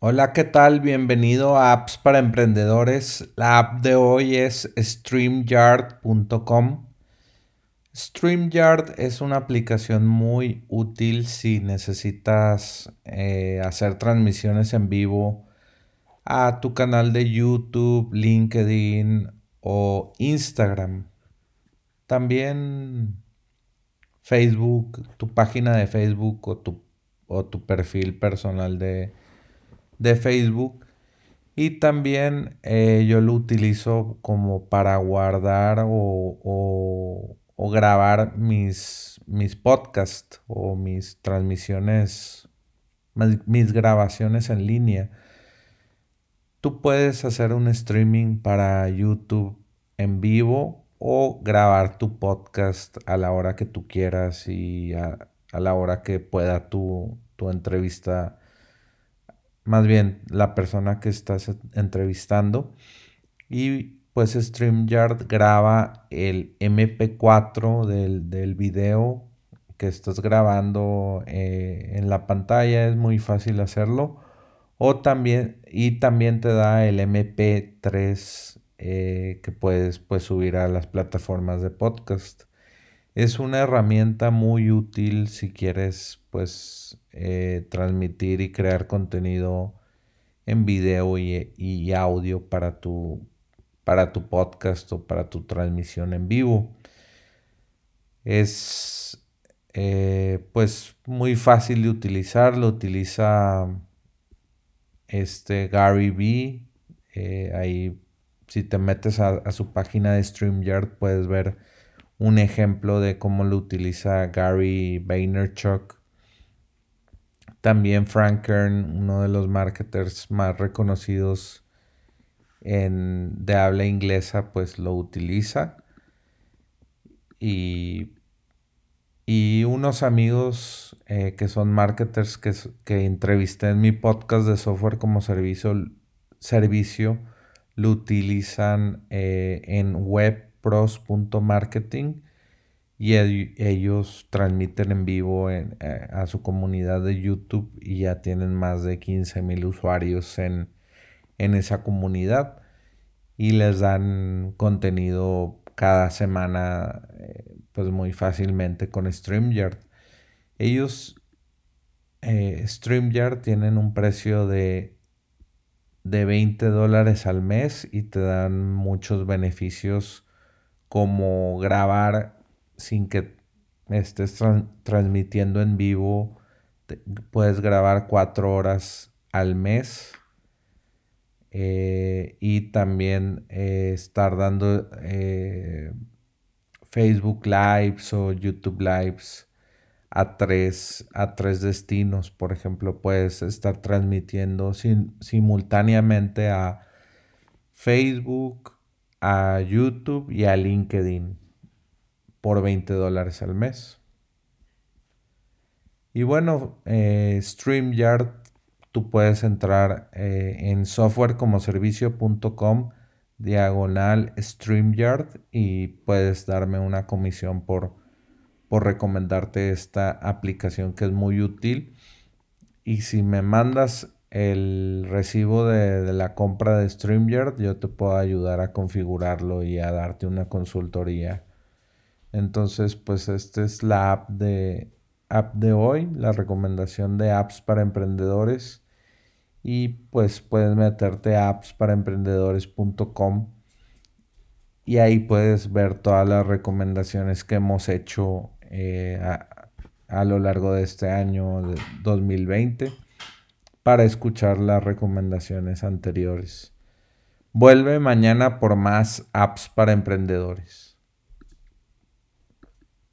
Hola, ¿qué tal? Bienvenido a Apps para Emprendedores. La app de hoy es StreamYard.com. StreamYard es una aplicación muy útil si necesitas eh, hacer transmisiones en vivo a tu canal de YouTube, LinkedIn o Instagram. También Facebook, tu página de Facebook o tu, o tu perfil personal de de Facebook. Y también eh, yo lo utilizo como para guardar o, grabar mis, mis podcasts o mis transmisiones, mis grabaciones en línea. Tú puedes hacer un streaming para YouTube en vivo o grabar tu podcast a la hora que tú quieras y a, la hora que pueda tu, tu entrevista más bien la persona que estás entrevistando. Y pues StreamYard graba el MP4 del, del video que estás grabando eh, en la pantalla, es muy fácil hacerlo. O también, y también te da el MP3 eh, que puedes pues, subir a las plataformas de podcast. Es una herramienta muy útil si quieres pues eh, transmitir y crear contenido en video y, audio para tu, para tu podcast o para tu transmisión en vivo. Es eh, pues muy fácil de utilizar, lo utiliza este Gary B. Eh, ahí si te metes a, su página de StreamYard puedes ver un ejemplo de cómo lo utiliza Gary Vaynerchuk. También Frank Kern, uno de los marketers más reconocidos en, de habla inglesa, pues lo utiliza. Y, y unos amigos eh, que son marketers que, que entrevisté en mi podcast de software como servicio, servicio lo utilizan eh, en web pros.marketing y ellos transmiten en vivo eh, a su comunidad de YouTube y ya tienen más de 15 mil usuarios en, esa comunidad y les dan contenido cada semana eh, pues muy fácilmente con StreamYard. Ellos, eh, StreamYard tienen un precio de de 20 dólares al mes y te dan muchos beneficios como grabar sin que estés transmitiendo en vivo. puedes grabar cuatro horas al mes. Eh, y también eh, estar dando eh, Facebook Lives o YouTube Lives a tres, a tres destinos. Por ejemplo, puedes estar transmitiendo simultáneamente a Facebook, a YouTube y a LinkedIn por 20 dólares al mes. Y bueno, eh, StreamYard, tú puedes entrar eh, en softwarecomoservicio.com diagonal StreamYard y puedes darme una comisión por, por recomendarte esta aplicación que es muy útil. Y si me mandas el recibo de, la compra de StreamYard, yo te puedo ayudar a configurarlo y a darte una consultoría. Entonces, pues esta es la app de, app de hoy, la recomendación de apps para emprendedores. Y pues puedes meterte a appsparaemprendedores.com y ahí puedes ver todas las recomendaciones que hemos hecho eh, a, a, lo largo de este año de 2020 para escuchar las recomendaciones anteriores. Vuelve mañana por más apps para emprendedores.